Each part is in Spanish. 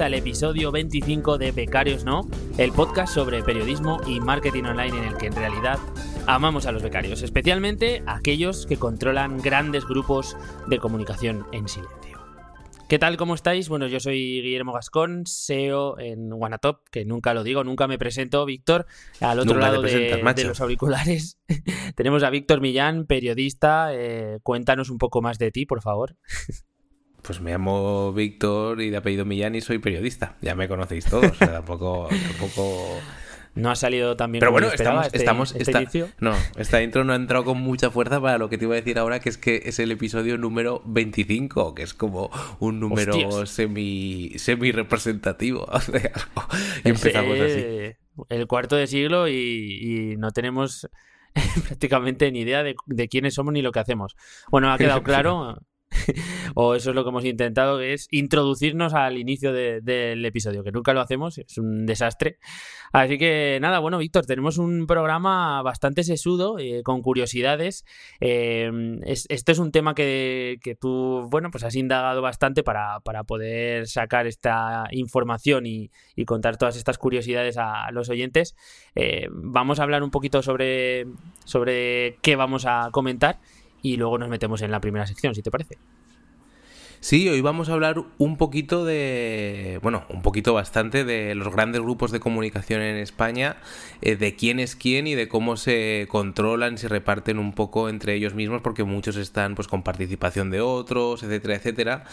al episodio 25 de Becarios No, el podcast sobre periodismo y marketing online en el que en realidad amamos a los becarios, especialmente a aquellos que controlan grandes grupos de comunicación en silencio. ¿Qué tal? ¿Cómo estáis? Bueno, yo soy Guillermo Gascón, SEO en Wanatop, que nunca lo digo, nunca me presento, Víctor. Al otro lado de, los auriculares tenemos a Víctor Millán, periodista. Eh, cuéntanos un poco más de ti, por favor. Pues me llamo Víctor y de apellido Millán y soy periodista. Ya me conocéis todos. tampoco, tampoco no ha salido tan bien Pero bueno, estamos, este, estamos este no, esta intro no ha entrado con mucha fuerza para lo que te iba a decir ahora, que es que es el episodio número 25, que es como un número semi semi representativo. y empezamos así. El cuarto de siglo y, no tenemos prácticamente ni idea de, de, quiénes somos ni lo que hacemos. Bueno, ha quedado claro. o eso es lo que hemos intentado, que es introducirnos al inicio del episodio, que nunca lo hacemos, es un desastre. Así que nada, bueno, Víctor, tenemos un programa bastante sesudo, eh, con curiosidades. Eh, esto es un tema que, tú, bueno, pues has indagado bastante para, poder sacar esta información y, contar todas estas curiosidades a los oyentes. Eh, vamos a hablar un poquito sobre, sobre qué vamos a comentar y luego nos metemos en la primera sección, si te parece. Sí, hoy vamos a hablar un poquito de, bueno, un poquito bastante de los grandes grupos de comunicación en España, eh, de quién es quién y de cómo se controlan, se reparten un poco entre ellos mismos, porque muchos están pues con participación de otros, etcétera, etcétera,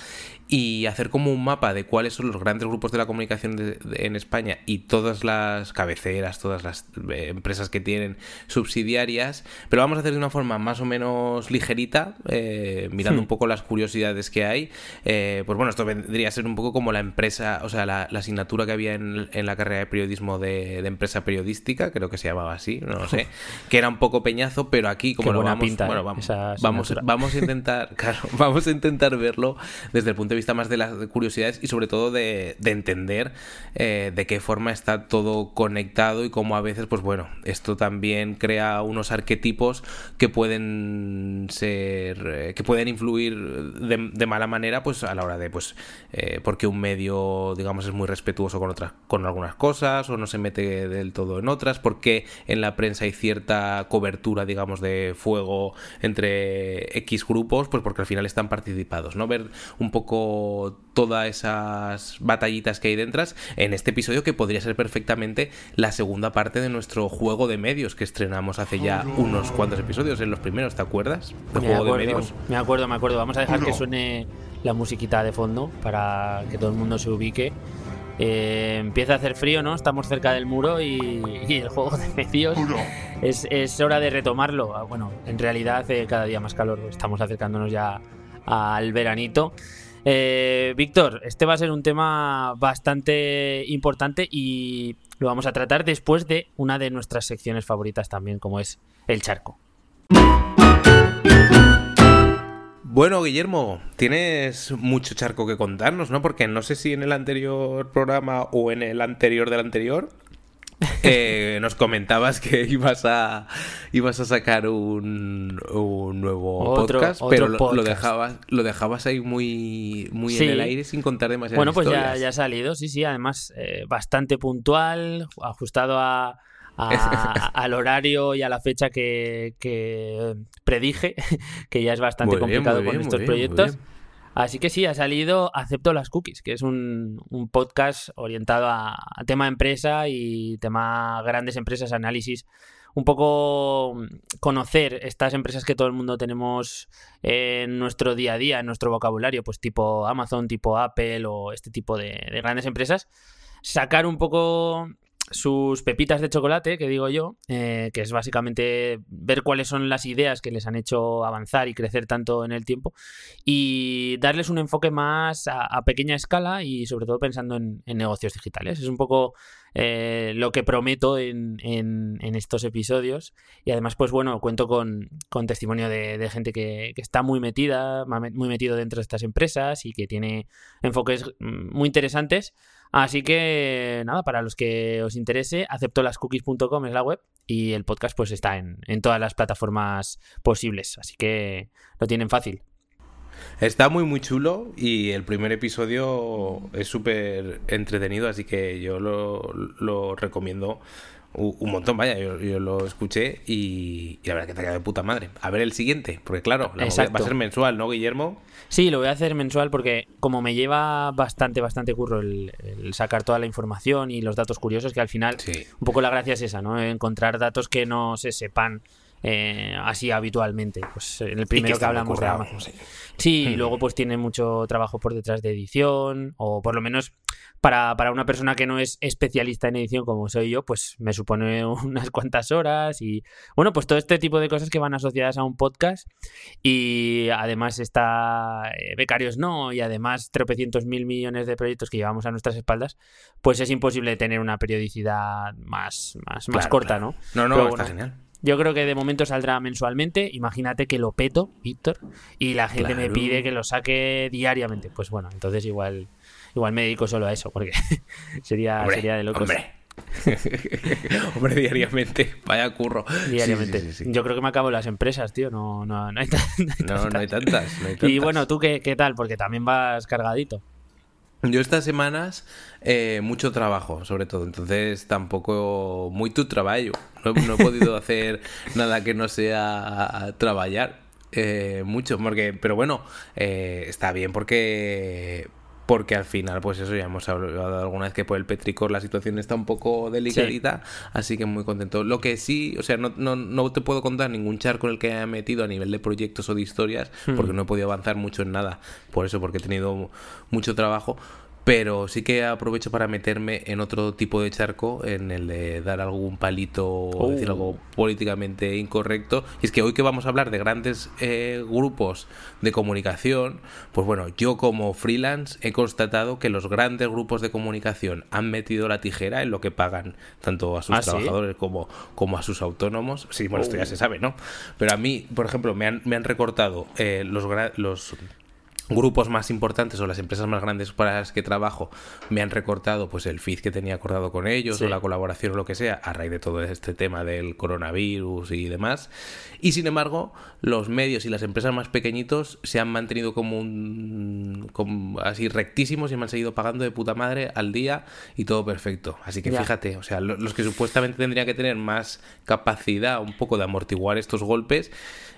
y hacer como un mapa de cuáles son los grandes grupos de la comunicación en España y todas las cabeceras, todas las eh, empresas que tienen subsidiarias, pero vamos a hacer de una forma más o menos ligerita, eh, mirando hmm. un poco las curiosidades que hay eh, pues bueno, esto vendría a ser un poco como la empresa, o sea, la, asignatura que había en, la carrera de periodismo de, empresa periodística, creo que se llamaba así, no lo sé, que era un poco peñazo, pero aquí como lo vamos, bueno, vamos, vamos, vamos, a intentar, claro, vamos a intentar verlo desde el punto de vista más de las curiosidades y sobre todo de, entender eh, de qué forma está todo conectado y cómo a veces, pues bueno, esto también crea unos arquetipos que pueden ser, eh, que pueden influir de mala manera pues a la hora de, pues, eh, porque un medio, digamos, es muy respetuoso con otras, con algunas cosas, o no se mete del todo en otras, porque en la prensa hay cierta cobertura, digamos, de fuego entre X grupos, pues porque al final están participados, ¿no? Ver un poco todas esas batallitas que hay dentro en este episodio que podría ser perfectamente la segunda parte de nuestro juego de medios que estrenamos hace ya unos cuantos episodios, en los primeros, ¿te acuerdas? De juego de medios. Me acuerdo, me acuerdo. Vamos a dejar que suene la musiquita de fondo para que todo el mundo se ubique. Eh, empieza a hacer frío, ¿no? Estamos cerca del muro y, el juego de medios es, es, hora de retomarlo. Ah, bueno, en realidad hace cada día más calor, estamos acercándonos ya al veranito. Eh, Víctor, este va a ser un tema bastante importante y lo vamos a tratar después de una de nuestras secciones favoritas también, como es el charco. Bueno, Guillermo, tienes mucho charco que contarnos, ¿no? Porque no sé si en el anterior programa o en el anterior del anterior eh, nos comentabas que ibas a ibas a sacar un, nuevo podcast, pero lo, dejabas lo dejabas ahí muy muy en el aire sin contar demasiadas Bueno, pues ya, ya, ha salido, sí, sí, además eh, bastante puntual, ajustado a, al horario y a la fecha que, predije, que ya es bastante complicado con estos proyectos. Así que sí, ha salido Acepto las Cookies, que es un, podcast orientado a, tema empresa y tema grandes empresas, análisis. Un poco conocer estas empresas que todo el mundo tenemos en nuestro día a día, en nuestro vocabulario, pues tipo Amazon, tipo Apple o este tipo de grandes empresas. Sacar un poco sus pepitas de chocolate, que digo yo, eh, que es básicamente ver cuáles son las ideas que les han hecho avanzar y crecer tanto en el tiempo y darles un enfoque más a, pequeña escala y sobre todo pensando en, negocios digitales. Es un poco eh, lo que prometo en, estos episodios y además pues bueno, cuento con, testimonio de, gente que, que, está muy metida, muy metido dentro de estas empresas y que tiene enfoques mm, muy interesantes. Así que nada, para los que os interese, aceptolascookies.com es la web y el podcast pues está en, todas las plataformas posibles, así que lo tienen fácil. Está muy, muy chulo y el primer episodio es súper entretenido, así que yo lo, lo recomiendo un montón, vaya, yo, lo escuché y, la verdad que te queda de puta madre. A ver el siguiente, porque claro, va a ser mensual, ¿no, Guillermo? Sí, lo voy a hacer mensual porque como me lleva bastante, bastante curro el, sacar toda la información y los datos curiosos, que al final un poco la gracia es esa, ¿no? Encontrar datos que no se sepan eh, así habitualmente. Pues en el primero que, hablamos de Amazon. Sí, y luego pues tiene mucho trabajo por detrás de edición, o por lo menos para, para, una persona que no es especialista en edición como soy yo, pues me supone unas cuantas horas y bueno, pues todo este tipo de cosas que van asociadas a un podcast y además está eh, Becarios No y además tropecientos mil millones de proyectos que llevamos a nuestras espaldas, pues es imposible tener una periodicidad más, más, más corta, ¿no? No, no, está genial. Yo creo que de momento saldrá mensualmente. Imagínate que lo peto, Víctor, y la gente me pide que lo saque diariamente. Pues bueno, entonces igual, igual me dedico solo a eso, porque sería, sería de locos. Hombre. hombre, diariamente. Vaya curro. Diariamente. Yo creo que me acabo las empresas, tío. No, no, no, hay, no, no hay tantas. Y bueno, ¿tú qué, qué tal? Porque también vas cargadito. Yo estas semanas eh, mucho trabajo, sobre todo, entonces tampoco muy tu trabajo. No, he podido hacer nada que no sea trabajar eh, mucho, porque, pero bueno, eh, está bien porque porque al final, pues eso, ya hemos hablado alguna vez que por el Petricor la situación está un poco delicadita, así que muy contento. Lo que sí, o sea, no, no, no, te puedo contar ningún charco en el que haya metido a nivel de proyectos o de historias, hmm. porque no he podido avanzar mucho en nada, por eso, porque he tenido mucho trabajo, pero sí que aprovecho para meterme en otro tipo de charco, en el de dar algún palito o decir algo oh. políticamente incorrecto. Y es que hoy que vamos a hablar de grandes eh, grupos de comunicación, pues bueno, yo como freelance he constatado que los grandes grupos de comunicación han metido la tijera en lo que pagan tanto a sus ¿Ah, trabajadores como, como a sus autónomos. Sí, bueno, esto ya oh. se sabe, ¿no? Pero a mí, por ejemplo, me han, me han recortado eh, los, los grupos más importantes o las empresas más grandes para las que trabajo me han recortado pues el feed que tenía acordado con ellos o la colaboración o lo que sea a raíz de todo este tema del coronavirus y demás. Y sin embargo los medios y las empresas más pequeñitos se han mantenido como un así rectísimos y me han seguido pagando de puta madre al día y todo perfecto. Así que fíjate o sea los que supuestamente tendrían que tener más capacidad un poco de amortiguar estos golpes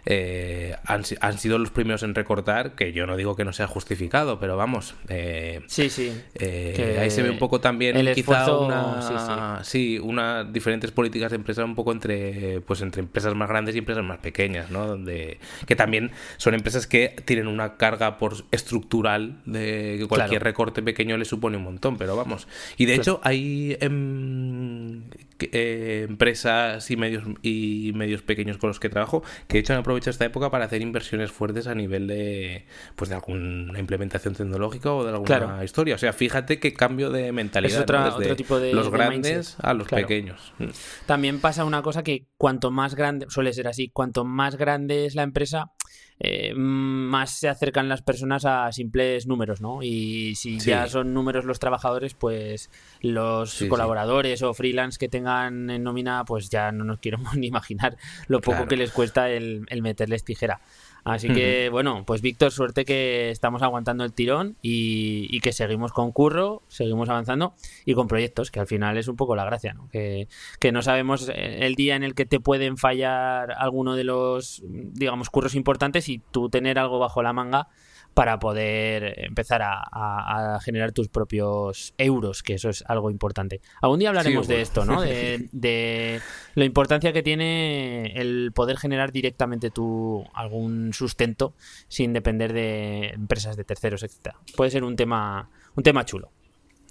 eh, han, sido los primeros en recortar, que yo no digo que no sea justificado, pero vamos. Eh, sí, sí. Eh, ahí se ve un poco también quizá una, sí, una diferentes políticas de empresa un poco entre pues entre empresas más grandes y empresas más pequeñas, ¿no? Donde que también son empresas que tienen una carga por estructural de que cualquier recorte pequeño le supone un montón, pero vamos. Y de hecho hay em, empresas y medios y medios pequeños con los que trabajo que de hecho han aprovechado esta época para hacer inversiones fuertes a nivel de pues de alguna implementación tecnológica o de alguna historia. O sea, fíjate qué cambio de mentalidad es otro tipo de los grandes a los pequeños. Mm. También pasa una cosa que cuanto más grande, suele ser así, cuanto más grande es la empresa, eh, más se acercan las personas a simples números, ¿no? Y si ya son números los trabajadores, pues los colaboradores o freelance que tengan en nómina, pues ya no nos quiero ni imaginar lo poco que les cuesta el, el meterles tijera. Así que, bueno, pues Víctor, suerte que estamos aguantando el tirón y, que seguimos con curro, seguimos avanzando y con proyectos, que al final es un poco la gracia, ¿no? Que, que no sabemos el día en el que te pueden fallar alguno de los, digamos, curros importantes y tú tener algo bajo la manga para poder empezar a, generar tus propios euros, que eso es algo importante. Algún día hablaremos de esto, ¿no? De, la importancia que tiene el poder generar directamente tu algún sustento sin depender de empresas de terceros, etc. Puede ser un tema, un tema chulo.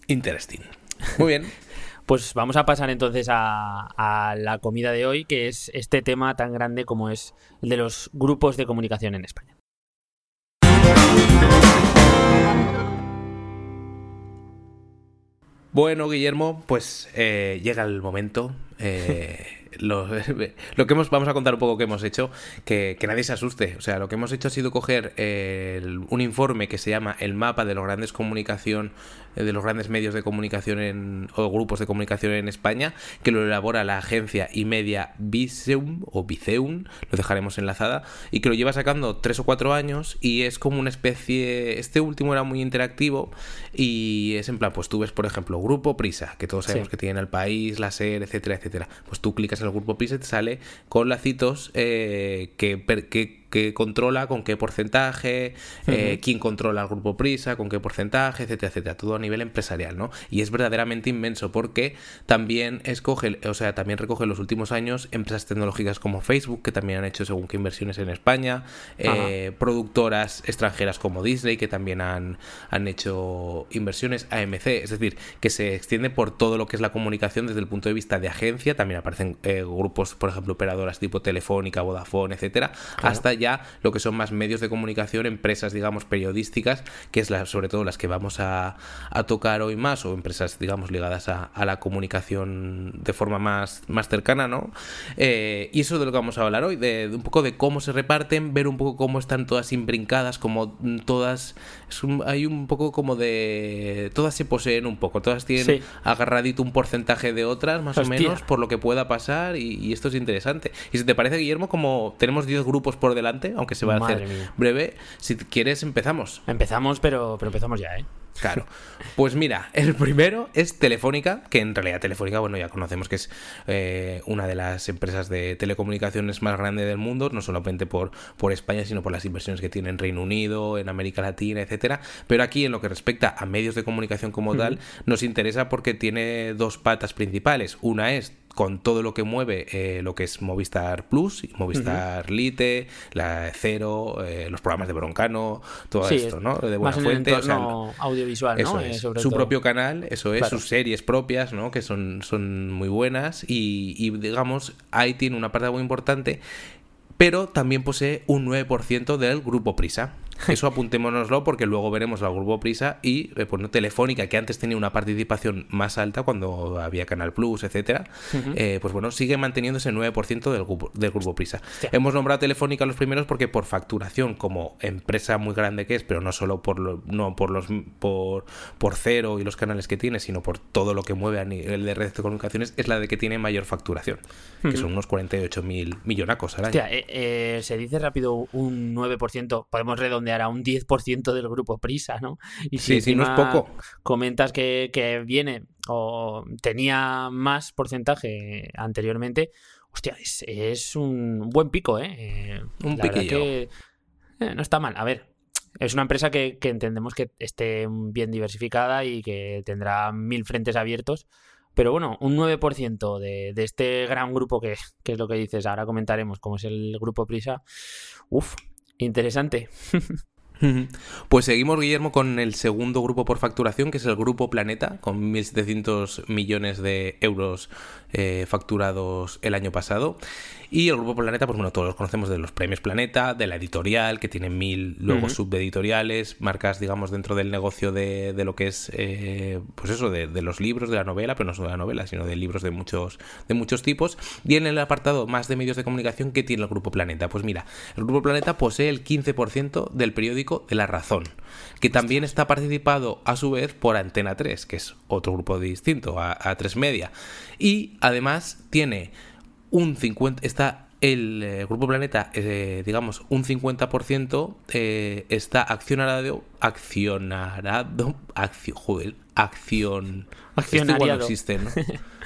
Interesting. Muy bien. Pues vamos a pasar entonces a, la comida de hoy, que es este tema tan grande como es el de los grupos de comunicación en España. Bueno, Guillermo, pues eh, llega el momento, eh, lo, que hemos, vamos a contar un poco que hemos hecho, que, nadie se asuste. O sea, lo que hemos hecho ha sido coger un informe que se llama el mapa de los grandes comunicación, eh, de los grandes medios de comunicación en, o grupos de comunicación en España, que lo elabora la agencia y media Viseum o Viceum, lo dejaremos enlazada, y que lo lleva sacando tres o cuatro años y es como una especie, este último era muy interactivo y es en plan, pues tú ves, por ejemplo, Grupo Prisa, que todos sabemos que tiene el país, la SER, etcétera, etcétera. Pues tú clicas en el Grupo Prisa y te sale con lacitos eh, que, que que controla con qué porcentaje, eh, quién controla el grupo Prisa, con qué porcentaje, etcétera, etcétera, todo a nivel empresarial, ¿no? Y es verdaderamente inmenso porque también escoge, o sea, también recoge en los últimos años empresas tecnológicas como Facebook, que también han hecho según qué inversiones en España, eh, productoras extranjeras como Disney, que también han, han hecho inversiones, AMC, es decir, que se extiende por todo lo que es la comunicación desde el punto de vista de agencia, también aparecen eh, grupos, por ejemplo, operadoras tipo Telefónica, Vodafone, etcétera, hasta ya lo que son más medios de comunicación, empresas, digamos, periodísticas, que es la, sobre todo las que vamos a, tocar hoy más, o empresas, digamos, ligadas a, la comunicación de forma más, más cercana, ¿no? Eh, y eso es de lo que vamos a hablar hoy, de, un poco de cómo se reparten, ver un poco cómo están todas imbrincadas, como todas, hay un poco como de, todas se poseen un poco, todas tienen agarradito un porcentaje de otras, más o menos, por lo que pueda pasar, y, y esto es interesante. Y si te parece, Guillermo, como tenemos 10 grupos por delante, aunque se va a hacer breve. Si quieres, empezamos. Empezamos, pero, pero empezamos ya, ¿eh? Claro. Pues mira, el primero es Telefónica, que en realidad Telefónica, bueno, ya conocemos que es eh, una de las empresas de telecomunicaciones más grande del mundo, no solamente por, por España, sino por las inversiones que tiene en Reino Unido, en América Latina, etcétera. Pero aquí, en lo que respecta a medios de comunicación como tal, nos interesa porque tiene dos patas principales. Una es con todo lo que mueve eh, lo que es Movistar Plus, Movistar Lite, la Cero, eh, los programas de Broncano, todo esto, ¿no? De buena fuente. audiovisual, ¿no? Eh, su propio canal, eso es, sus series propias, ¿no? Que son, son muy buenas y, y digamos, ahí tiene una parte muy importante pero también posee un 9% del grupo Prisa. Eso apuntémonoslo porque luego veremos al grupo Prisa y eh, pues, Telefónica, que antes tenía una participación más alta cuando había Canal Plus, etcétera, eh, pues bueno, sigue manteniendo ese 9% del grupo, del grupo Prisa. Hemos nombrado Telefónica los primeros porque por facturación, como empresa muy grande que es, pero no solo por no por los por, por cero y los canales que tiene, sino por todo lo que mueve a nivel de redes de comunicaciones, es la de que tiene mayor facturación, que son unos 48 mil millonacos al año. Eh, se dice rápido un 9%, podemos redondear a un 10% del grupo Prisa, ¿no? Y si sí, no es poco. Comentas que, viene o tenía más porcentaje anteriormente, hostia, es, un buen pico, ¿eh? eh un piquillo. Eh, no está mal. A ver, es una empresa que, entendemos que esté bien diversificada y que tendrá mil frentes abiertos. Pero bueno, un 9% de, de este gran grupo que, que, es lo que dices, ahora comentaremos cómo es el grupo Prisa. Uf, Interesante. Pues seguimos, Guillermo, con el segundo grupo por facturación, que es el Grupo Planeta, con 1.700 millones de euros eh, facturados el año pasado. Y el Grupo Planeta, pues bueno, todos los conocemos de los premios Planeta, de la editorial, que tiene mil luego subeditoriales, marcas, digamos, dentro del negocio de, lo que es, eh, pues eso, de, los libros, de la novela, pero no solo de la novela, sino de libros de muchos, de muchos tipos. Y en el apartado más de medios de comunicación, ¿qué tiene el Grupo Planeta? Pues mira, el Grupo Planeta posee el 15% del periódico de La Razón, que también está participado a su vez por Antena 3, que es otro grupo distinto a, a 3 Media. Y además tiene un 50, está el eh, Grupo Planeta, eh, digamos, un 50% eh, está accionarado, accionarado, accio, joder, acción, accionariado. no existe, ¿no?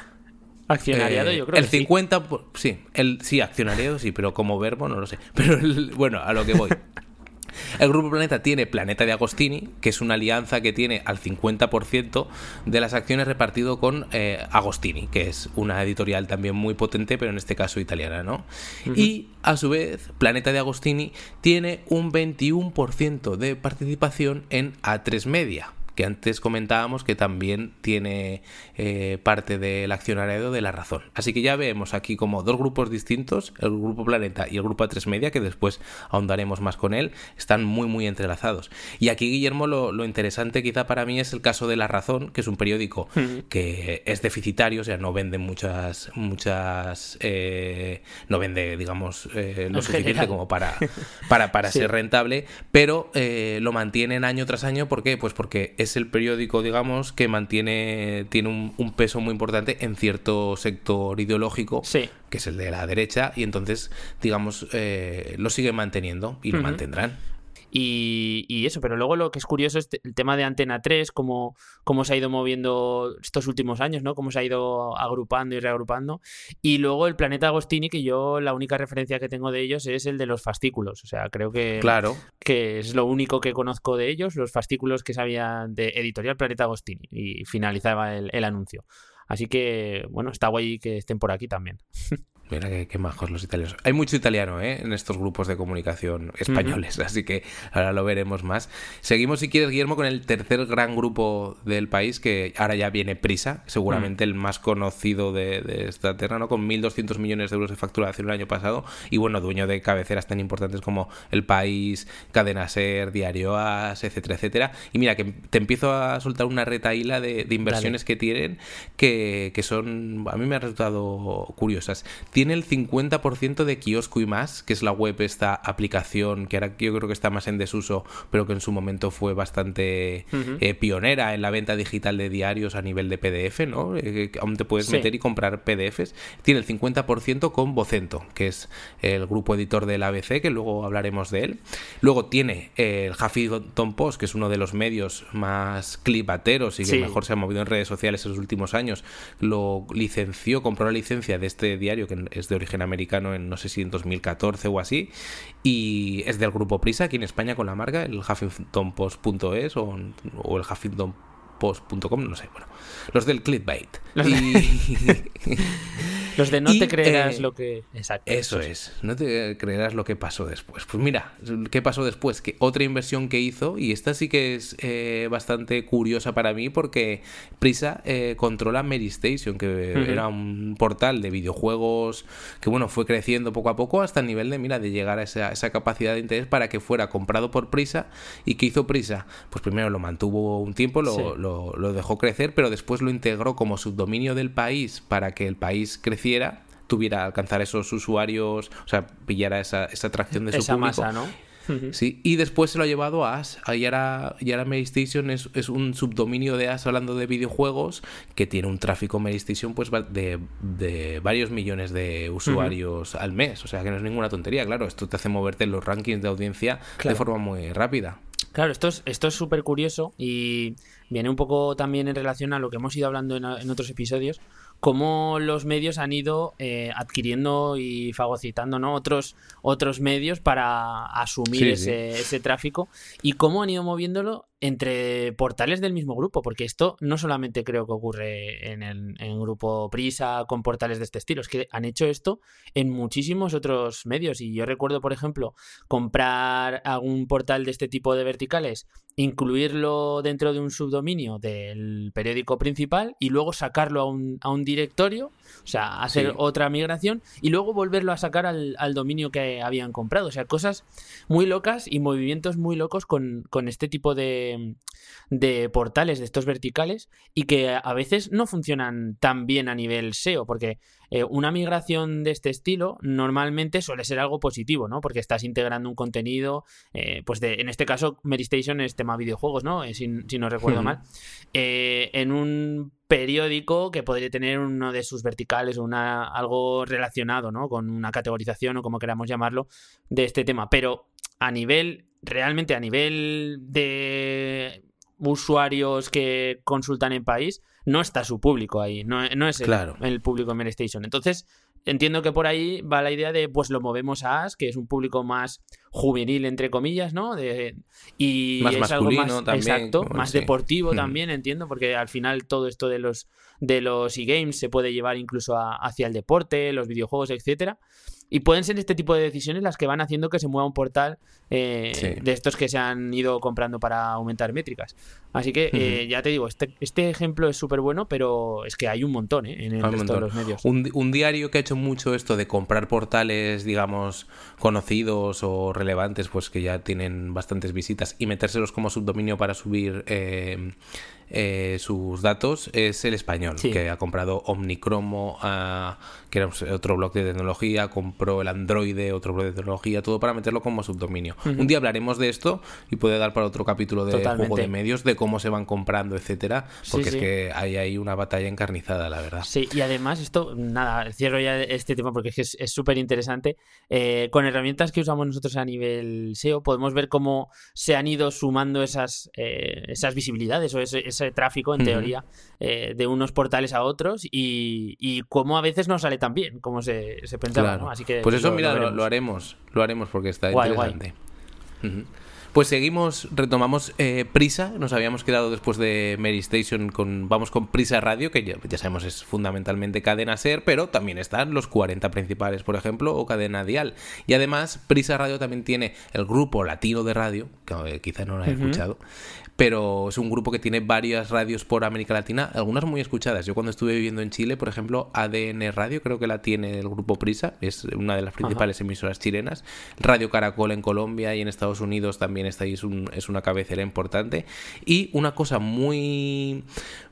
accionariado, yo creo. El 50, sí, el, sí, accionariado sí, pero como verbo no lo sé. Pero bueno, a lo que voy. El Grupo Planeta tiene Planeta de Agostini, que es una alianza que tiene al 50% de las acciones repartido con eh, Agostini, que es una editorial también muy potente, pero en este caso italiana, ¿no? Y a su vez, Planeta de Agostini tiene un 21% de participación en A3 Media, que antes comentábamos que también tiene eh, parte del accionariado de la razón. Así que ya vemos aquí como dos grupos distintos, el grupo Planeta y el grupo A3 Media, que después ahondaremos más con él, están muy muy entrelazados. Y aquí, Guillermo, lo, interesante quizá para mí es el caso de La Razón, que es un periódico que es deficitario, o sea, no vende muchas, muchas, eh, no vende, digamos, eh, lo suficiente como para, para, para ser rentable, pero eh, lo mantienen año tras año, ¿por qué? Pues porque es el periódico, digamos, que mantiene, tiene un, peso muy importante en cierto sector ideológico, que es el de la derecha, y entonces, digamos, lo siguen manteniendo y lo mantendrán. Y, eso, pero luego lo que es curioso es el tema de Antena 3, cómo, cómo se ha ido moviendo estos últimos años, ¿no? Cómo se ha ido agrupando y reagrupando. Y luego el Planeta Agostini, que yo la única referencia que tengo de ellos es el de los fascículos. O sea, creo que, claro. que es lo único que conozco de ellos, los fascículos que sabían de Editorial Planeta Agostini. Y finalizaba el, el anuncio. Así que, bueno, está guay que estén por aquí también. Mira qué, majos los italianos. Hay mucho italiano ¿eh? en estos grupos de comunicación españoles, así que ahora lo veremos más. Seguimos, si quieres, Guillermo, con el tercer gran grupo del país, que ahora ya viene Prisa, seguramente mm. el más conocido de, esta tierra, ¿no? con 1.200 millones de euros de facturación el año pasado, y bueno, dueño de cabeceras tan importantes como El País, Cadena Ser, Diario As, etcétera, etcétera. Y mira, que te empiezo a soltar una retaíla de, de inversiones que tienen que, que son, a mí me han resultado curiosas tiene el 50% de kiosco y más, que es la web, esta aplicación que ahora yo creo que está más en desuso, pero que en su momento fue bastante eh, pionera en la venta digital de diarios a nivel de PDF, ¿no? Eh, aún te puedes meter y comprar PDFs. Tiene el 50% con Vocento, que es el grupo editor del ABC, que luego hablaremos de él. Luego tiene el Huffington Post, que es uno de los medios más clipateros y que mejor se ha movido en redes sociales en los últimos años. Lo licenció, compró la licencia de este diario que es de origen americano en no sé si en 2014 o así, y es del grupo Prisa aquí en España con la marca, el HuffingtonPost.es o, o el HuffingtonPost.com, no sé, bueno, los del clickbait. Los de no te creerás eh, lo que. Exacto. Eso es, no te creerás lo que pasó después. Pues mira, ¿qué pasó después? Que otra inversión que hizo, y esta sí que es eh, bastante curiosa para mí, porque Prisa eh, controla Mary Station, que era un portal de videojuegos que, bueno, fue creciendo poco a poco hasta el nivel de, mira, de llegar a esa, esa capacidad de interés para que fuera comprado por Prisa. ¿Y qué hizo Prisa? Pues primero lo mantuvo un tiempo, lo, lo, lo dejó crecer, pero después lo integró como subdominio del país para que el país creciera tuviera, alcanzar esos usuarios, o sea, pillara esa, esa atracción de su esa Masa, ¿no? Sí, y después se lo ha llevado a As. Y ahora, y ahora Station es, es, un subdominio de As hablando de videojuegos que tiene un tráfico Station pues de, de varios millones de usuarios al mes. O sea que no es ninguna tontería, claro. Esto te hace moverte en los rankings de audiencia de forma muy rápida. Claro, esto es esto es súper curioso y viene un poco también en relación a lo que hemos ido hablando en, en otros episodios cómo los medios han ido eh, adquiriendo y fagocitando ¿no? otros, otros medios para asumir ese, ese, tráfico y cómo han ido moviéndolo entre portales del mismo grupo, porque esto no solamente creo que ocurre en el grupo Prisa con portales de este estilo, es que han hecho esto en muchísimos otros medios. Y yo recuerdo, por ejemplo, comprar algún portal de este tipo de verticales, incluirlo dentro de un subdominio del periódico principal y luego sacarlo a un, a un directorio, o sea, hacer otra migración y luego volverlo a sacar al, al, dominio que habían comprado, o sea, cosas muy locas y movimientos muy locos con, con este tipo de de, portales de estos verticales y que a veces no funcionan tan bien a nivel SEO, porque eh, una migración de este estilo normalmente suele ser algo positivo, ¿no? Porque estás integrando un contenido, eh, pues de, en este caso, Station es tema videojuegos, ¿no? Eh, si, no recuerdo mal. en un periódico que podría tener uno de sus verticales o una, algo relacionado, ¿no? Con una categorización o como queramos llamarlo de este tema. Pero a nivel realmente a nivel de usuarios que consultan en país, no está su público ahí, no, es el, el público en Station. Entonces, entiendo que por ahí va la idea de, pues lo movemos a As, que es un público más juvenil, entre comillas, ¿no? De, y más es algo más, también, exacto, más deportivo también, entiendo, porque al final todo esto de los de los e-games se puede llevar incluso hacia el deporte, los videojuegos, etcétera. Y pueden ser este tipo de decisiones las que van haciendo que se mueva un portal eh, de estos que se han ido comprando para aumentar métricas. Así que eh, ya te digo, este, este ejemplo es súper bueno, pero es que hay un montón ¿eh? en el resto de los medios. Un, un, diario que ha hecho mucho esto de comprar portales, digamos, conocidos o relevantes, pues que ya tienen bastantes visitas y metérselos como subdominio para subir eh, sus datos es el español, que ha comprado Omnicromo, que era otro blog de tecnología, compró el Android, otro blog de tecnología, todo para meterlo como subdominio. Un día hablaremos de esto y puede dar para otro capítulo de juego de medios, de cómo se van comprando, etcétera, porque es que hay ahí una batalla encarnizada, la verdad. Sí, y además esto, nada, cierro ya este tema porque es súper interesante. Eh, con herramientas que usamos nosotros a nivel SEO, podemos ver cómo se han ido sumando esas, eh, esas visibilidades o ese tráfico, en teoría, eh, de unos portales a otros y, y cómo a veces no sale tan bien como se, pensaba. Así que pues eso, mira, lo, haremos, lo haremos porque está interesante. Pues seguimos, retomamos eh, Prisa, nos habíamos quedado después de Mary Station con, vamos con Prisa Radio, que ya, ya, sabemos es fundamentalmente cadena SER, pero también están los 40 principales, por ejemplo, o cadena Dial. Y además, Prisa Radio también tiene el grupo latino de radio, que eh, quizá no lo haya escuchado, pero es un grupo que tiene varias radios por América Latina, algunas muy escuchadas. Yo cuando estuve viviendo en Chile, por ejemplo, ADN Radio, creo que la tiene el grupo Prisa, es una de las principales emisoras chilenas. Radio Caracol en Colombia y en Estados Unidos también está ahí, es, es una cabecera importante. Y una cosa muy,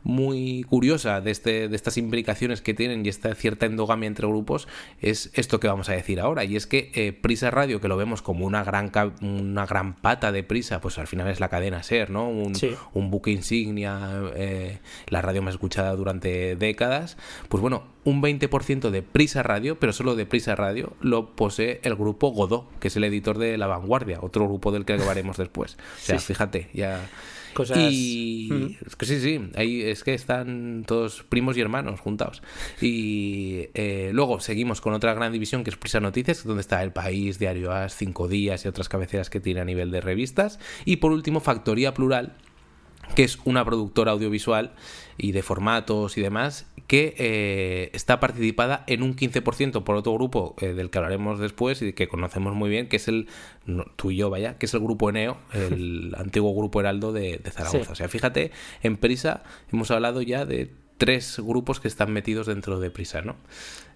muy curiosa de, este, de estas implicaciones que tienen y esta cierta endogamia entre grupos es esto que vamos a decir ahora. Y es que eh, Prisa Radio, que lo vemos como una gran, una gran pata de Prisa, pues al final es la cadena SER, ¿no? Un, buque insignia, eh, la radio más escuchada durante décadas, pues bueno, un 20% de Prisa Radio, pero solo de Prisa Radio, lo posee el grupo Godó, que es el editor de La Vanguardia, otro grupo del que hablaremos después. O sea, fíjate, ya... Cosas... Y que sí, sí, ahí es que están todos primos y hermanos juntados. Y eh, luego seguimos con otra gran división que es Prisa Noticias, donde está El País, Diario As, Cinco Días y otras cabeceras que tiene a nivel de revistas. Y por último, Factoría Plural, que es una productora audiovisual y de formatos y demás, que eh, está participada en un 15% por otro grupo eh, del que hablaremos después y que conocemos muy bien, que es el, tú y yo, vaya, que es el grupo Eneo, el antiguo grupo Heraldo de, Zaragoza. O sea, fíjate, en Prisa hemos hablado ya de tres grupos que están metidos dentro de Prisa, ¿no?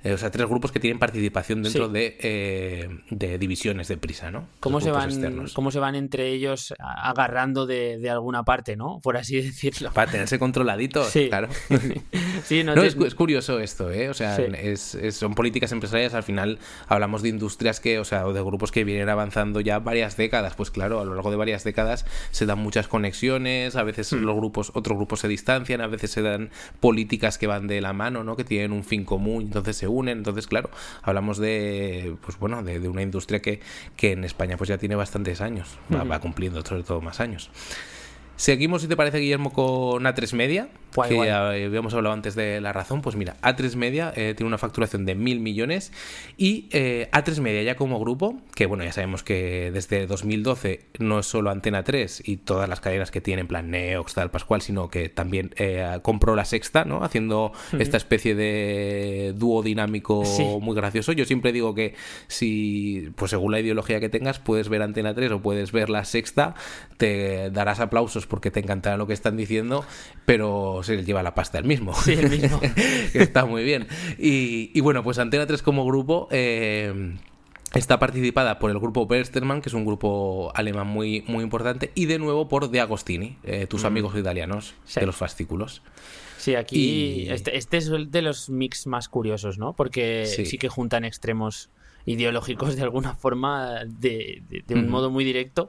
Eh, o sea, tres grupos que tienen participación dentro de, eh, de, divisiones de prisa, ¿no? ¿Cómo se, van, ¿Cómo se van entre ellos agarrando de, de, alguna parte, ¿no? Por así decirlo. Para tenerse controladitos, sí. claro. sí, no, es, curioso esto, ¿eh? O sea, es, son políticas empresariales, al final hablamos de industrias que, o sea, de grupos que vienen avanzando ya varias décadas. Pues claro, a lo largo de varias décadas se dan muchas conexiones, a veces hmm. los grupos, otros grupos se distancian, a veces se dan políticas que van de la mano, ¿no? Que tienen un fin común, entonces se unen. Entonces, claro, hablamos de, pues bueno, de, una industria que, que, en España pues ya tiene bastantes años, va, va cumpliendo sobre todo más años. Seguimos, si te parece, Guillermo, con A3 Media, que habíamos hablado antes de la razón. Pues mira, A3 Media eh, tiene una facturación de mil millones y eh, A3 Media ya como grupo, que bueno, ya sabemos que desde 2012 no es solo Antena 3 y todas las cadenas que tienen, en plan Neox, tal, Pascual, sino que también eh, compró la sexta, ¿no? Haciendo esta especie de dúo dinámico muy gracioso. Yo siempre digo que si, pues según la ideología que tengas, puedes ver Antena 3 o puedes ver la sexta, te darás aplausos porque te encantará lo que están diciendo, pero se les lleva la pasta el mismo. Sí, el mismo. está muy bien. Y, bueno, pues Antena 3 como grupo... Eh, está participada por el grupo Bersterman, que es un grupo alemán muy, muy importante, y de nuevo por De Agostini, eh, tus mm. amigos italianos de los fascículos. Sí, aquí este, este, es de los mix más curiosos, ¿no? Porque sí, que juntan extremos ideológicos de alguna forma, de, un modo muy directo.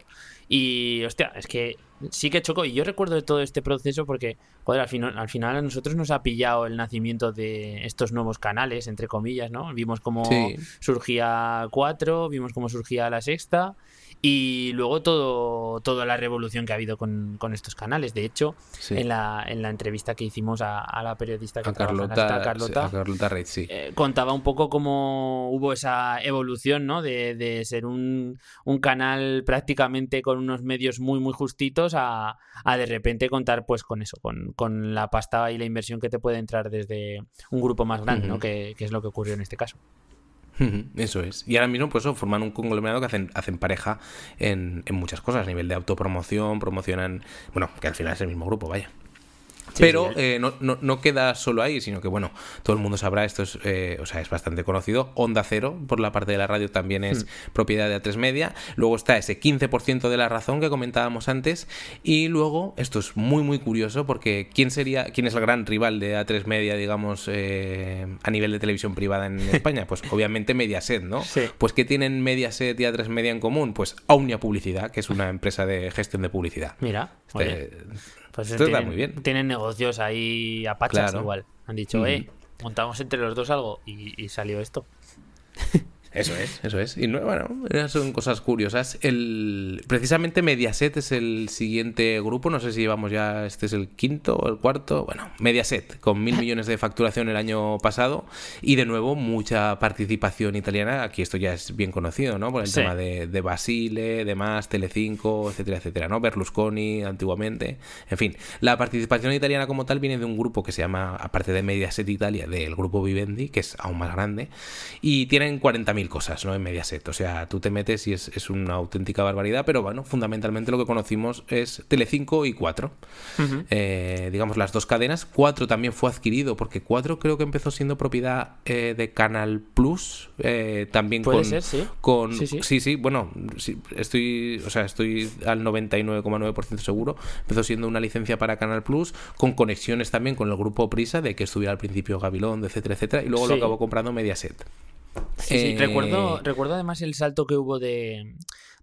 Y, hostia, es que sí que chocó. Y yo recuerdo de todo este proceso porque, joder, al final, al final a nosotros nos ha pillado el nacimiento de estos nuevos canales, entre comillas, ¿no? Vimos cómo surgía 4, vimos cómo surgía la sexta. Y luego todo, toda la revolución que ha habido con, estos canales. De hecho, en, la, en la entrevista que hicimos a, la periodista que a Carlota, Carlota, Carlota Rey, sí. Eh, contaba un poco cómo hubo esa evolución, ¿no? De, de ser un, un, canal prácticamente con unos medios muy, muy justitos a, a de repente contar pues con eso, con, con, la pasta y la inversión que te puede entrar desde un grupo más grande, ¿no? Que, que es lo que ocurrió en este caso. Eso es. Y ahora mismo, pues eso, forman un conglomerado que hacen, hacen pareja en, en muchas cosas, a nivel de autopromoción, promocionan, bueno, que al final es el mismo grupo, vaya. Pero eh, no, no, queda solo ahí, sino que, bueno, todo el mundo sabrá, esto es, eh, o sea, es bastante conocido. Onda Cero, por la parte de la radio, también es hmm. propiedad de A3 Media. Luego está ese 15% de la razón que comentábamos antes. Y luego, esto es muy, muy curioso, porque ¿quién sería, quién es el gran rival de A3 Media, digamos, eh, a nivel de televisión privada en España? Pues obviamente Mediaset, ¿no? Pues ¿qué tienen Mediaset y A3 Media en común? Pues Aunia Publicidad, que es una empresa de gestión de publicidad. Mira, este, pues Esto tienen, muy bien. Tienen negocios ahí a pachas igual. Han dicho, eh, montamos entre los dos algo y salió esto. Eso es, eso es. Y no, bueno, son cosas curiosas. El, precisamente Mediaset es el siguiente grupo. No sé si llevamos ya, este es el quinto o el cuarto. Bueno, Mediaset, con mil millones de facturación el año pasado. Y de nuevo, mucha participación italiana. Aquí esto ya es bien conocido, ¿no? Por el tema de, de Basile, demás, Telecinco, etcétera, etcétera, ¿no? Berlusconi, antiguamente. En fin, la participación italiana como tal viene de un grupo que se llama, aparte de Mediaset Italia, del grupo Vivendi, que es aún más grande. Y tienen 40.000 cosas, ¿no? En Mediaset. O sea, tú te metes y es, una auténtica barbaridad, pero bueno, fundamentalmente lo que conocimos es Telecinco y 4. Eh, digamos, las dos cadenas. 4 también fue adquirido, porque 4 creo que empezó siendo propiedad eh, de Canal Plus. Eh, también ¿Puede con, ser, sí? con. Sí, sí, bueno, estoy. O sea, estoy al 99,9% seguro. Empezó siendo una licencia para Canal Plus, con conexiones también con el grupo Prisa, de que estuviera al principio Gabilón, etcétera, etcétera, y luego lo acabó comprando Mediaset. Sí, Recuerdo, eh, recuerdo además el salto que hubo de,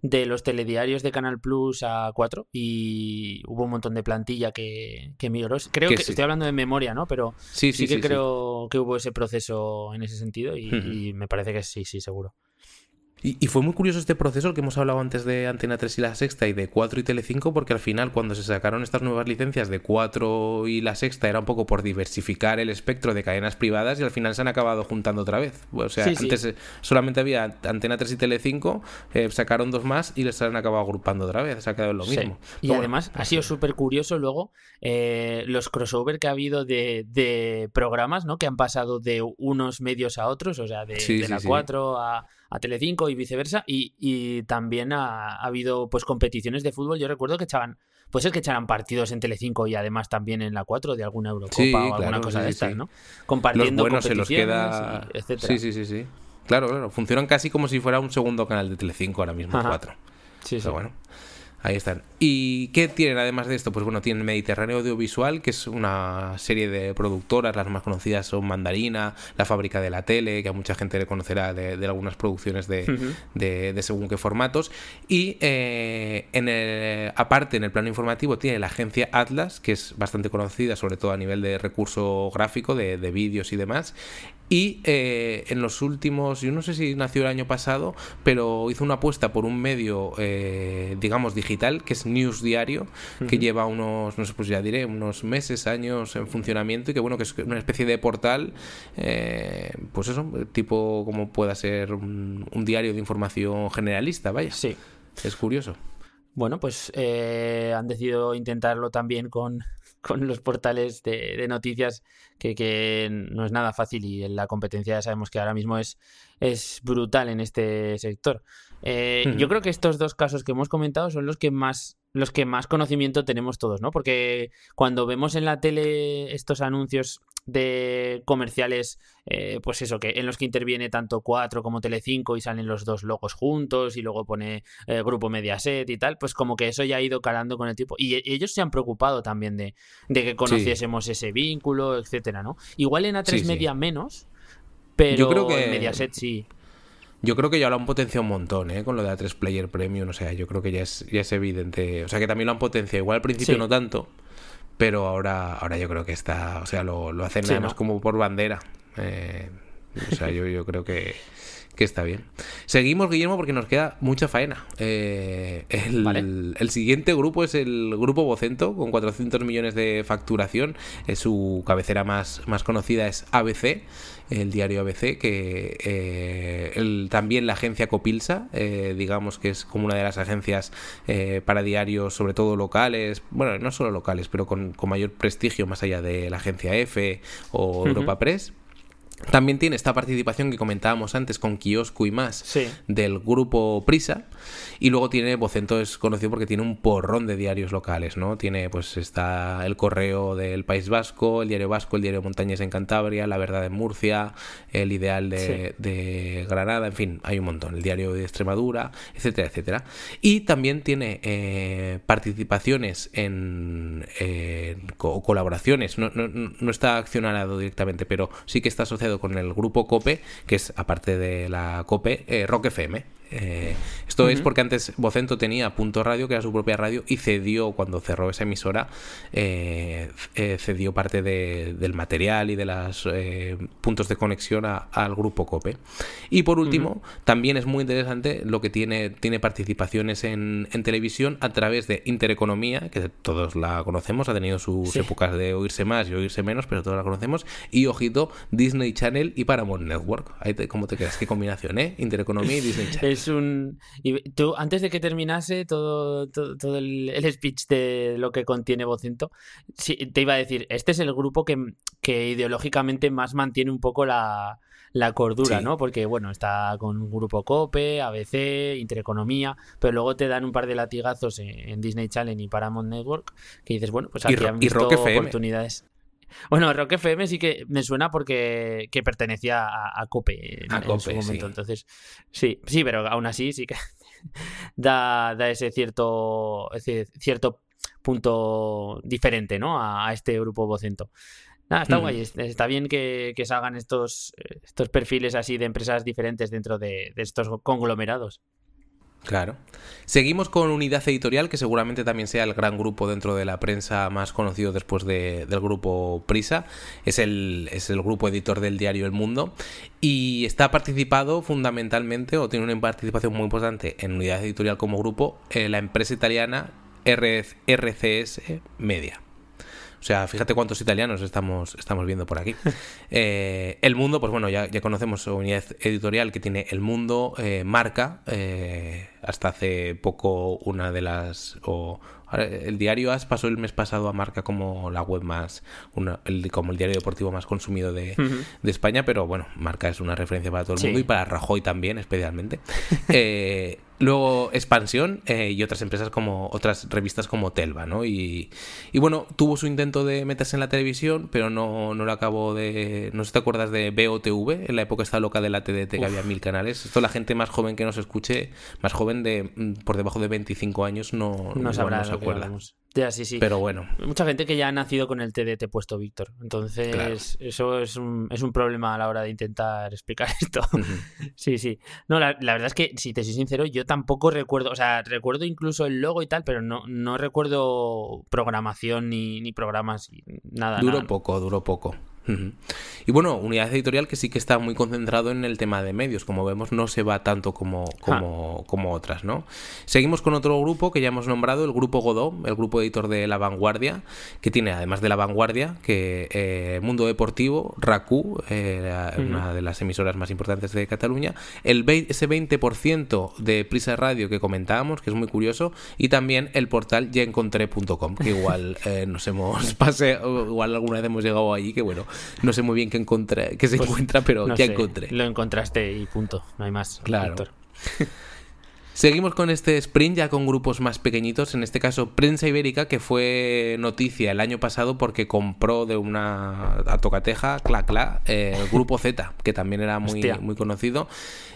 de los telediarios de Canal Plus a 4 y hubo un montón de plantilla que, que migró. Creo que, estoy hablando de memoria, ¿no? Pero sí, sí, que creo que hubo ese proceso en ese sentido y me parece que sí, sí, seguro. Y, fue muy curioso este proceso, el que hemos hablado antes de Antena 3 y la Sexta y de 4 y Telecinco, porque al final cuando se sacaron estas nuevas licencias de 4 y la Sexta era un poco por diversificar el espectro de cadenas privadas y al final se han acabado juntando otra vez. O sea, antes eh, solamente había Antena 3 y Telecinco, eh, sacaron dos más y les han acabado agrupando otra vez, se ha quedado en lo mismo. Y además ha sido súper curioso luego eh, los crossover que ha habido de, programas, ¿no? Que han pasado de unos medios a otros, o sea, de, de la 4 a a Telecinco y viceversa. Y, también ha, habido pues competiciones de fútbol. Yo recuerdo que echaban, pues es que echaran partidos en Telecinco y además también en la 4 de alguna Eurocopa o alguna cosa de estas, ¿no? Compartiendo los se los queda... Sí, sí, sí, sí. Claro, claro. Funcionan casi como si fuera un segundo canal de Telecinco ahora mismo, 4. Sí, sí. bueno. Ahí están. ¿Y qué tienen además de esto? Pues bueno, tienen Mediterráneo Audiovisual, que es una serie de productoras, las más conocidas son Mandarina, La Fábrica de la Tele, que a mucha gente le conocerá de, algunas producciones de, de, según qué formatos. Y eh, en el, aparte, en el plano informativo, tiene la agencia Atlas, que es bastante conocida, sobre todo a nivel de recurso gráfico, de, de vídeos y demás. Y eh, en los últimos, yo no sé si nació el año pasado, pero hizo una apuesta por un medio, eh, digamos, digital, que es News Diario, que lleva unos, no sé, pues ya diré, unos meses, años en funcionamiento y que, bueno, que es una especie de portal, eh, pues eso, tipo como pueda ser un, diario de información generalista, vaya. Sí. Es curioso. Bueno, pues han decidido intentarlo también con, con los portales de, noticias que, no es nada fácil y la competencia ya sabemos que ahora mismo es, es brutal en este sector. Eh, yo creo que estos dos casos que hemos comentado son los que más los que más conocimiento tenemos todos, ¿no? Porque cuando vemos en la tele estos anuncios de comerciales, eh, pues eso, que en los que interviene tanto 4 como Telecinco y salen los dos logos juntos y luego pone eh, Grupo Mediaset y tal, pues como que eso ya ha ido calando con el tiempo. Y e, ellos se han preocupado también de, que conociésemos ese vínculo, etcétera, ¿no? Igual en A3 Media menos, pero Yo creo que... en Mediaset sí. Yo creo que ya lo han potenciado un montón, ¿eh? Con lo de A3 Player Premium, o sea, yo creo que ya es, ya es evidente. O sea, que también lo han potenciado. Igual al principio no tanto, pero ahora, ahora yo creo que está, o sea, lo, lo hacen nada más como por bandera. Eh, O sea, yo, yo creo que, que está bien. Seguimos, Guillermo, porque nos queda mucha faena. Eh, el, el, siguiente grupo es el Grupo Vocento, con 400 millones de facturación. Es su cabecera más, más conocida es ABC, el diario ABC, que eh, también la agencia Copilsa, eh, digamos que es como una de las agencias para diarios, sobre todo locales, bueno, no solo locales, pero con, con mayor prestigio más allá de la agencia F o Europa Press. También tiene esta participación que comentábamos antes con Kiosco y más del grupo Prisa. Y luego tiene, Vocento es conocido porque tiene un porrón de diarios locales, ¿no? Tiene, pues está el Correo del País Vasco, el Diario Vasco, el Diario Montañas en Cantabria, La Verdad en Murcia, el Ideal de, Granada, en fin, hay un montón. El Diario de Extremadura, etcétera, etcétera. Y también tiene eh, participaciones en colaboraciones. No, no, no está accionado directamente, pero sí que está asociado con el grupo COPE, que es aparte de la COPE, eh, Rock FM. Eh, esto es porque antes Vocento tenía Punto Radio, que era su propia radio, y cedió, cuando cerró esa emisora, eh, eh, cedió parte del material y de los puntos de conexión al grupo COPE. Y por último, también es muy interesante lo que tiene, tiene participaciones en, televisión a través de Intereconomía, que todos la conocemos, ha tenido sus épocas de oírse más y oírse menos, pero todos la conocemos, y ojito, Disney Channel y Paramount Network. Ahí ¿Cómo te quedas? ¿Qué combinación, eh? Intereconomía y Disney Channel un... Y tú, antes de que terminase todo, todo, el, speech de lo que contiene Vocento, sí, te iba a decir, este es el grupo que, que ideológicamente más mantiene un poco la, la cordura, ¿no? Porque, bueno, está con un grupo COPE, ABC, Intereconomía, pero luego te dan un par de latigazos en, Disney Channel y Paramount Network que dices, bueno, pues aquí han visto oportunidades. Bueno, Rock FM sí que me suena porque que pertenecía a, Cope en, su momento. Entonces, sí, sí, pero aún así sí que da, ese cierto, ese cierto punto diferente, ¿no? A, este grupo vocento. Nada, está mm. guay. Está bien que, que salgan estos, estos perfiles así de empresas diferentes dentro de estos conglomerados. Claro. Seguimos con Unidad Editorial, que seguramente también sea el gran grupo dentro de la prensa más conocido después del grupo Prisa. Es el, es el grupo editor del diario El Mundo. Y está participado fundamentalmente, o tiene una participación muy importante en Unidad Editorial como grupo, en la empresa italiana RCS Media. O sea, fíjate cuántos italianos estamos, estamos viendo por aquí. Eh, el Mundo, pues bueno, ya, ya conocemos su unidad editorial que tiene El Mundo, eh, Marca, eh, hasta hace poco una de las... O, el diario AS pasó el mes pasado a Marca como la web más, el, como el diario deportivo más consumido de, España, pero bueno, Marca es una referencia para todo el mundo y para Rajoy también, especialmente. Luego Expansión eh, y otras empresas como otras revistas como Telva, ¿no? Y, y, bueno, tuvo su intento de meterse en la televisión, pero no, no lo acabó de... No sé si te acuerdas de BOTV, en la época esta loca de la TDT que había mil canales. Esto la gente más joven que nos escuche, más joven de mm, por debajo de 25 años no, no, sabrá no se acuerda. Ya, sí, sí. Pero bueno. Mucha gente que ya ha nacido con el TDT puesto, Víctor. Entonces, eso es un, es un problema a la hora de intentar explicar esto. sí, sí. No, la, verdad es que, si te soy sincero, yo tampoco recuerdo, o sea, recuerdo incluso el logo y tal, pero no, no recuerdo programación ni, ni programas, nada. Duró poco, duró poco. Y bueno, unidad editorial que sí que está muy concentrado en el tema de medios, como vemos no se va tanto como, como, como, otras, ¿no? Seguimos con otro grupo que ya hemos nombrado, el grupo Godó, el grupo editor de La Vanguardia, que tiene además de La Vanguardia, que eh, Mundo Deportivo, RACU, eh, una de las emisoras más importantes de Cataluña, el ese 20% de Prisa Radio que comentábamos, que es muy curioso, y también el portal yaencontré.com, que igual eh, nos hemos pasado, igual alguna vez hemos llegado allí, que bueno, no sé muy bien qué, encontré, qué se pues, encuentra, pero ya encontré. Lo encontraste y punto, no hay más. Claro. Seguimos con este sprint ya con grupos más pequeñitos, en este caso Prensa Ibérica, que fue noticia el año pasado porque compró de una a tocateja, cla, cla, eh, el grupo Z, que también era muy, muy conocido.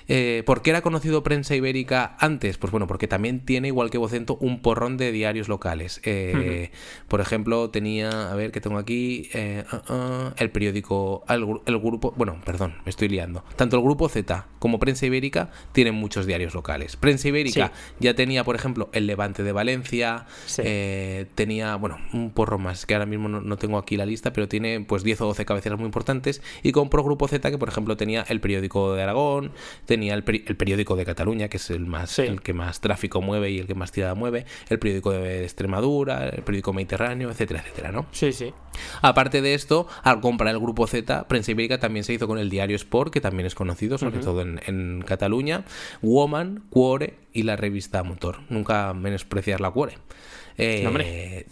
Eh, ¿Por qué era conocido Prensa Ibérica antes? Pues bueno, porque también tiene, igual que Vocento, un porrón de diarios locales. Eh, por ejemplo, tenía, a ver, que tengo aquí, eh, ah, ah, el periódico, el, grupo, bueno, perdón, me estoy liando. Tanto el grupo Z como Prensa Ibérica tienen muchos diarios locales. Prensa ibérica ya tenía, por ejemplo, el Levante de Valencia, eh, tenía, bueno, un porro más, que ahora mismo no, tengo aquí la lista, pero tiene pues 10 o 12 cabeceras muy importantes. Y compró Grupo Z, que por ejemplo tenía el periódico de Aragón, tenía el, periódico de Cataluña, que es el, más, el que más tráfico mueve y el que más tirada mueve, el periódico de Extremadura, el periódico Mediterráneo, etcétera, etcétera, ¿no? Sí, sí. Aparte de esto, al comprar el Grupo Z, Prensa Ibérica también se hizo con el diario Sport, que también es conocido, sobre todo en, Cataluña, Woman, Cuore y la revista Motor. Nunca menospreciar la Cuore. Eh,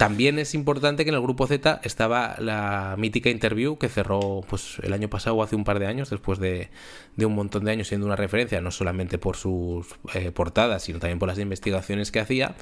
también es importante que en el grupo Z estaba la mítica interview que cerró pues el año pasado o hace un par de años, después de, un montón de años siendo una referencia, no solamente por sus eh, portadas, sino también por las investigaciones que hacía.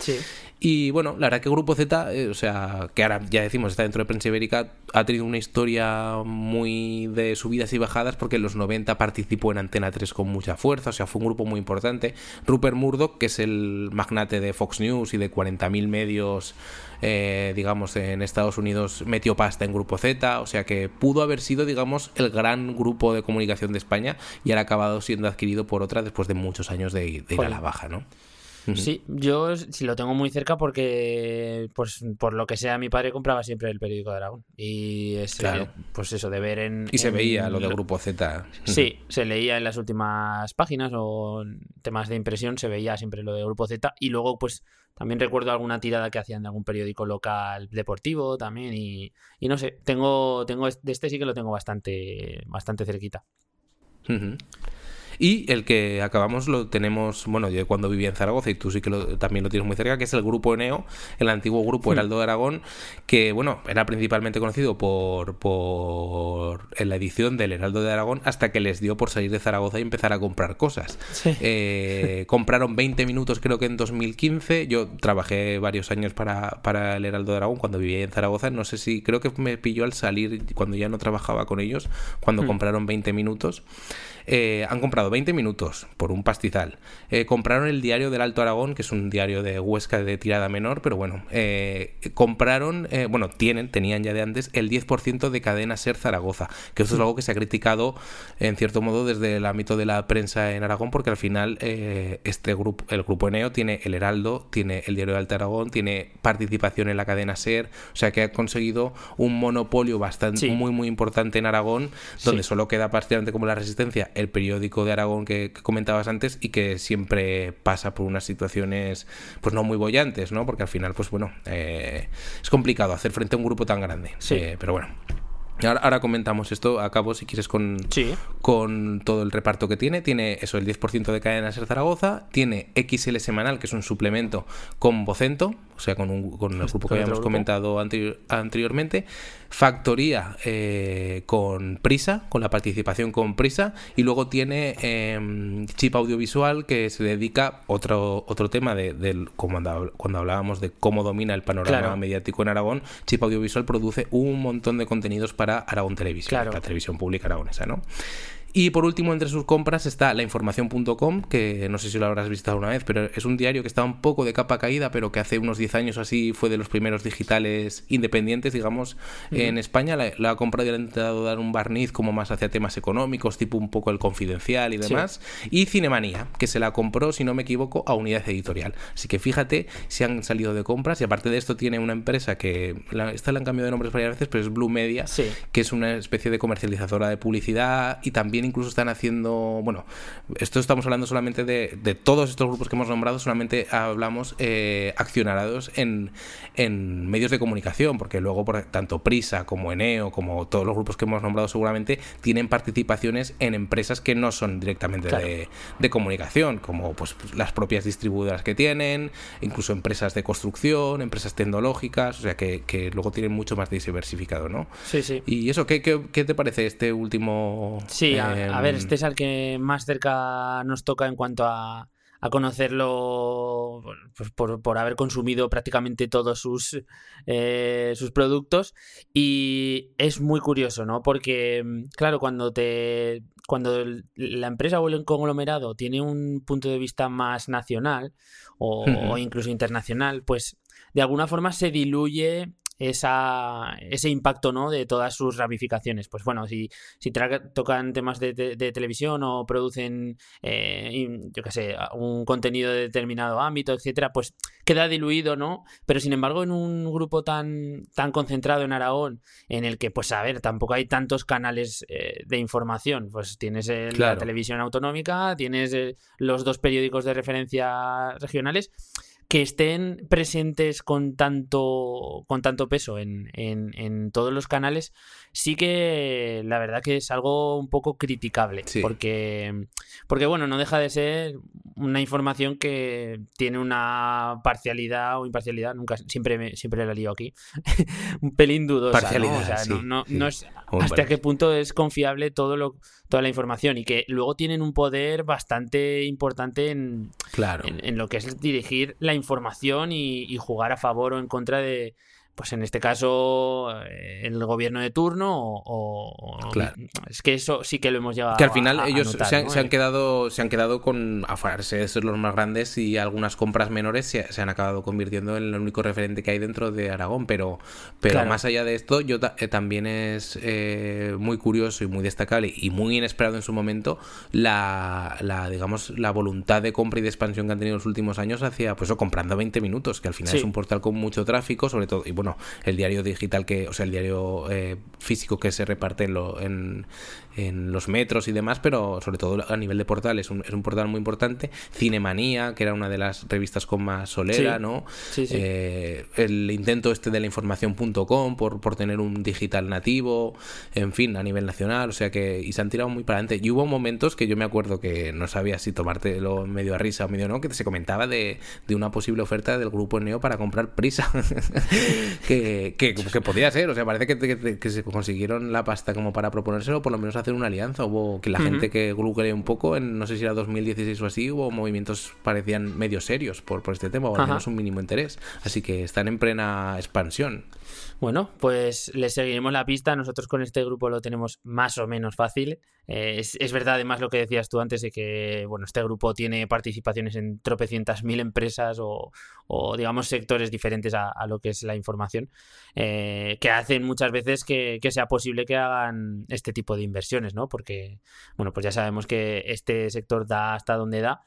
Y bueno, la verdad que el Grupo Z, eh, o sea, que ahora ya decimos está dentro de Prensa Ibérica, ha tenido una historia muy de subidas y bajadas porque en los 90 participó en Antena 3 con mucha fuerza, o sea, fue un grupo muy importante. Rupert Murdoch, que es el magnate de Fox News y de 40.000 medios eh, digamos, en Estados Unidos metió pasta en Grupo Z, o sea que pudo haber sido, digamos, el gran grupo de comunicación de España y ha acabado siendo adquirido por otra después de muchos años de, ir a la baja, ¿no? Sí, yo sí lo tengo muy cerca porque, pues, por lo que sea, mi padre compraba siempre el periódico de Aragón. Y es, pues eso, de ver en... Y se veía lo de Grupo Z. Sí, se leía en las últimas páginas o temas de impresión, se veía siempre lo de Grupo Z. Y luego, pues, también recuerdo alguna tirada que hacían de algún periódico local deportivo también y, no sé, tengo, tengo de este sí que lo tengo bastante, bastante cerquita. Y el que acabamos lo tenemos, bueno, yo cuando vivía en Zaragoza y tú sí que también lo tienes muy cerca, que es el grupo Eneo, el antiguo grupo hmm. Heraldo de Aragón, que bueno, era principalmente conocido por, por en la edición del Heraldo de Aragón hasta que les dio por salir de Zaragoza y empezar a comprar cosas. Eh, compraron 20 minutos creo que en 2015, yo trabajé varios años para, para el Heraldo de Aragón cuando vivía en Zaragoza, no sé si, creo que me pilló al salir cuando ya no trabajaba con ellos, cuando hmm. compraron 20 minutos. Eh, han comprado 20 minutos por un pastizal. Eh, compraron el diario del Alto Aragón, que es un diario de Huesca de tirada menor, pero bueno, eh, compraron, bueno, tienen, tenían ya de antes el 10% de cadena Ser Zaragoza, que esto es algo que se ha criticado en cierto modo desde el ámbito de la prensa en Aragón, porque al final este grupo, el grupo Eneo tiene el Heraldo, tiene el diario del Alto Aragón, tiene participación en la cadena Ser, o sea que ha conseguido un monopolio bastante muy muy importante en Aragón, donde solo queda prácticamente como la resistencia el periódico de Aragón que, comentabas antes y que siempre pasa por unas situaciones pues no muy bollantes, ¿no? Porque al final, pues bueno, eh, es complicado hacer frente a un grupo tan grande. Sí. Eh, pero bueno. Ahora, comentamos esto a cabo, si quieres, con, con todo el reparto que tiene. Tiene eso, el 10% de cadena Ser Zaragoza. Tiene XL Semanal, que es un suplemento con Vocento, o sea, con, un, con el grupo que habíamos comentado anteriormente. Factoría eh, con Prisa, con la participación con Prisa. Y luego tiene em, Chip Audiovisual, que se dedica otro otro tema de, cuando, cuando hablábamos de cómo domina el panorama mediático en Aragón. Chip Audiovisual produce un montón de contenidos para Aragón Televisión, la televisión pública aragonesa, ¿no? Y por último, entre sus compras está la información.com, que no sé si lo habrás visto alguna vez, pero es un diario que está un poco de capa caída, pero que hace unos 10 años así fue de los primeros digitales independientes, digamos, en España. La, ha comprado y le ha intentado dar un barniz como más hacia temas económicos, tipo un poco el confidencial y demás. Y Cinemanía, que se la compró, si no me equivoco, a Unidad Editorial. Así que fíjate si han salido de compras y aparte de esto tiene una empresa que, la, esta le han cambiado de nombres varias veces, pero es Blue Media, que es una especie de comercializadora de publicidad y también incluso están haciendo, bueno, esto estamos hablando solamente de, todos estos grupos que hemos nombrado, solamente hablamos eh, accionados en, en, medios de comunicación, porque luego por, tanto Prisa como Eneo, como todos los grupos que hemos nombrado seguramente, tienen participaciones en empresas que no son directamente de, comunicación, como pues las propias distribuidoras que tienen, incluso empresas de construcción, empresas tecnológicas, o sea que, luego tienen mucho más diversificado, ¿no? Sí, sí. Y eso, ¿qué, qué, te parece este último... Sí, a ver, este es el que más cerca nos toca en cuanto a, conocerlo pues por, haber consumido prácticamente todos sus, eh, sus productos y es muy curioso, ¿no? Porque, claro, cuando te cuando la empresa o el conglomerado tiene un punto de vista más nacional o, incluso internacional, pues de alguna forma se diluye esa, ese impacto ¿no? de todas sus ramificaciones. Pues bueno, si, si tocan temas de, televisión o producen, eh, yo qué sé, un contenido de determinado ámbito, etcétera, pues queda diluido, ¿no? Pero sin embargo, en un grupo tan, tan concentrado en Aragón, en el que, pues a ver, tampoco hay tantos canales eh, de información, pues tienes la televisión autonómica, tienes los dos periódicos de referencia regionales que estén presentes con tanto, con tanto peso en, en, todos los canales, sí que la verdad que es algo un poco criticable. Porque, porque, bueno, no deja de ser una información que tiene una parcialidad o imparcialidad, nunca, siempre, siempre la lío aquí, un pelín dudosa. Parcialidad, ¿no? no, es hasta qué punto es confiable todo lo, toda la información y que luego tienen un poder bastante importante en, claro. en, lo que es dirigir la información y, jugar a favor o en contra de, pues en este caso, eh, el gobierno de turno o, claro. es que eso sí que lo hemos llegado que al final ellos se, han, quedado se han quedado con afarse de ser los más grandes y algunas compras menores se, han acabado convirtiendo en el único referente que hay dentro de Aragón pero pero más allá de esto yo eh, también es eh, muy curioso y muy destacable y muy inesperado en su momento la, la digamos la voluntad de compra y de expansión que han tenido en los últimos años hacia pues o comprando 20 minutos que al final es un portal con mucho tráfico sobre todo y bueno el diario digital que, o sea, el diario eh, físico que se reparte en, lo, en, en los metros y demás, pero sobre todo a nivel de portal es un, es un portal muy importante. Cinemanía, que era una de las revistas con más solera, ¿no? Eh, el intento este de la información.com por, por tener un digital nativo, en fin, a nivel nacional, o sea que, y se han tirado muy para adelante. Y hubo momentos que yo me acuerdo que no sabía si tomártelo medio a risa o medio no, que se comentaba de, de una posible oferta del grupo Neo para comprar prisa, que, que, que, podía ser, o sea, parece que, que, se consiguieron la pasta como para proponérselo, por lo menos hace una alianza. Hubo que la gente que googleé un poco, en no sé si era 2016 o así, hubo movimientos parecían medio serios por, por este tema, o al menos un mínimo interés. Así que están en plena expansión. Bueno, pues le seguiremos la pista. Nosotros con este grupo lo tenemos más o menos fácil. Eh, es, verdad, además, lo que decías tú antes de que bueno, este grupo tiene participaciones en tropecientas mil empresas o, digamos, sectores diferentes a, lo que es la información, eh, que hacen muchas veces que, sea posible que hagan este tipo de inversiones, ¿no? Porque, bueno, pues ya sabemos que este sector da hasta donde da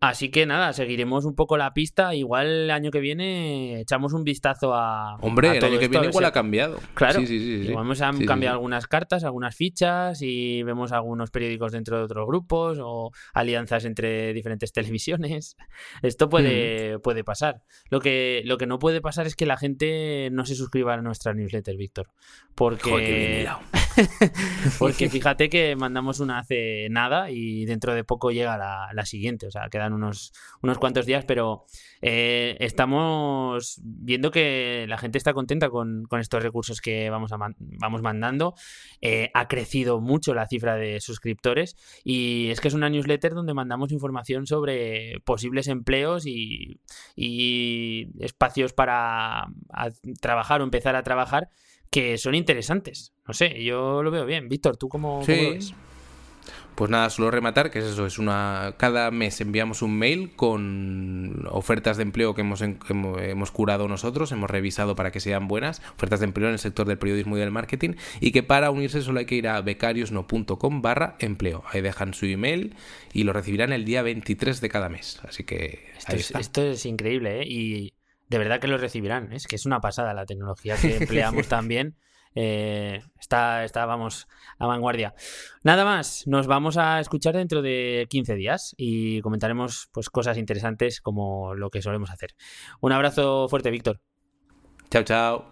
Así que nada, seguiremos un poco la pista. Igual el año que viene echamos un vistazo a. Hombre, el año que viene igual ha cambiado. Claro. Sí, sí, sí, igual hemos cambiado algunas cartas, algunas fichas y vemos algunos periódicos dentro de otros grupos o alianzas entre diferentes televisiones. Esto puede, mm. puede pasar. Lo que, lo que no puede pasar es que la gente no se suscriba a nuestra newsletter, Víctor. Porque. porque fíjate que mandamos una hace nada y dentro de poco llega la, la siguiente. O sea, queda unos, unos cuantos días, pero eh, estamos viendo que la gente está contenta con, estos recursos que vamos, a vamos mandando. Eh, ha crecido mucho la cifra de suscriptores y es que es una newsletter donde mandamos información sobre posibles empleos y, espacios para trabajar o empezar a trabajar que son interesantes. No sé, yo lo veo bien. Víctor, ¿tú cómo, lo ves? Pues nada, solo rematar que es eso, es una cada mes enviamos un mail con ofertas de empleo que hemos, hemos, curado nosotros, hemos revisado para que sean buenas, ofertas de empleo en el sector del periodismo y del marketing y que para unirse solo hay que ir a becariosno.com barra empleo. Ahí dejan su email y lo recibirán el día 23 de cada mes. Así que esto, es, esto es increíble, ¿eh? Y de verdad que lo recibirán. Es que es una pasada la tecnología que empleamos también. Eh, está, está, vamos, a vanguardia. Nada más, nos vamos a escuchar dentro de 15 días y comentaremos pues, cosas interesantes como lo que solemos hacer. Un abrazo fuerte, Víctor. Chao, chao.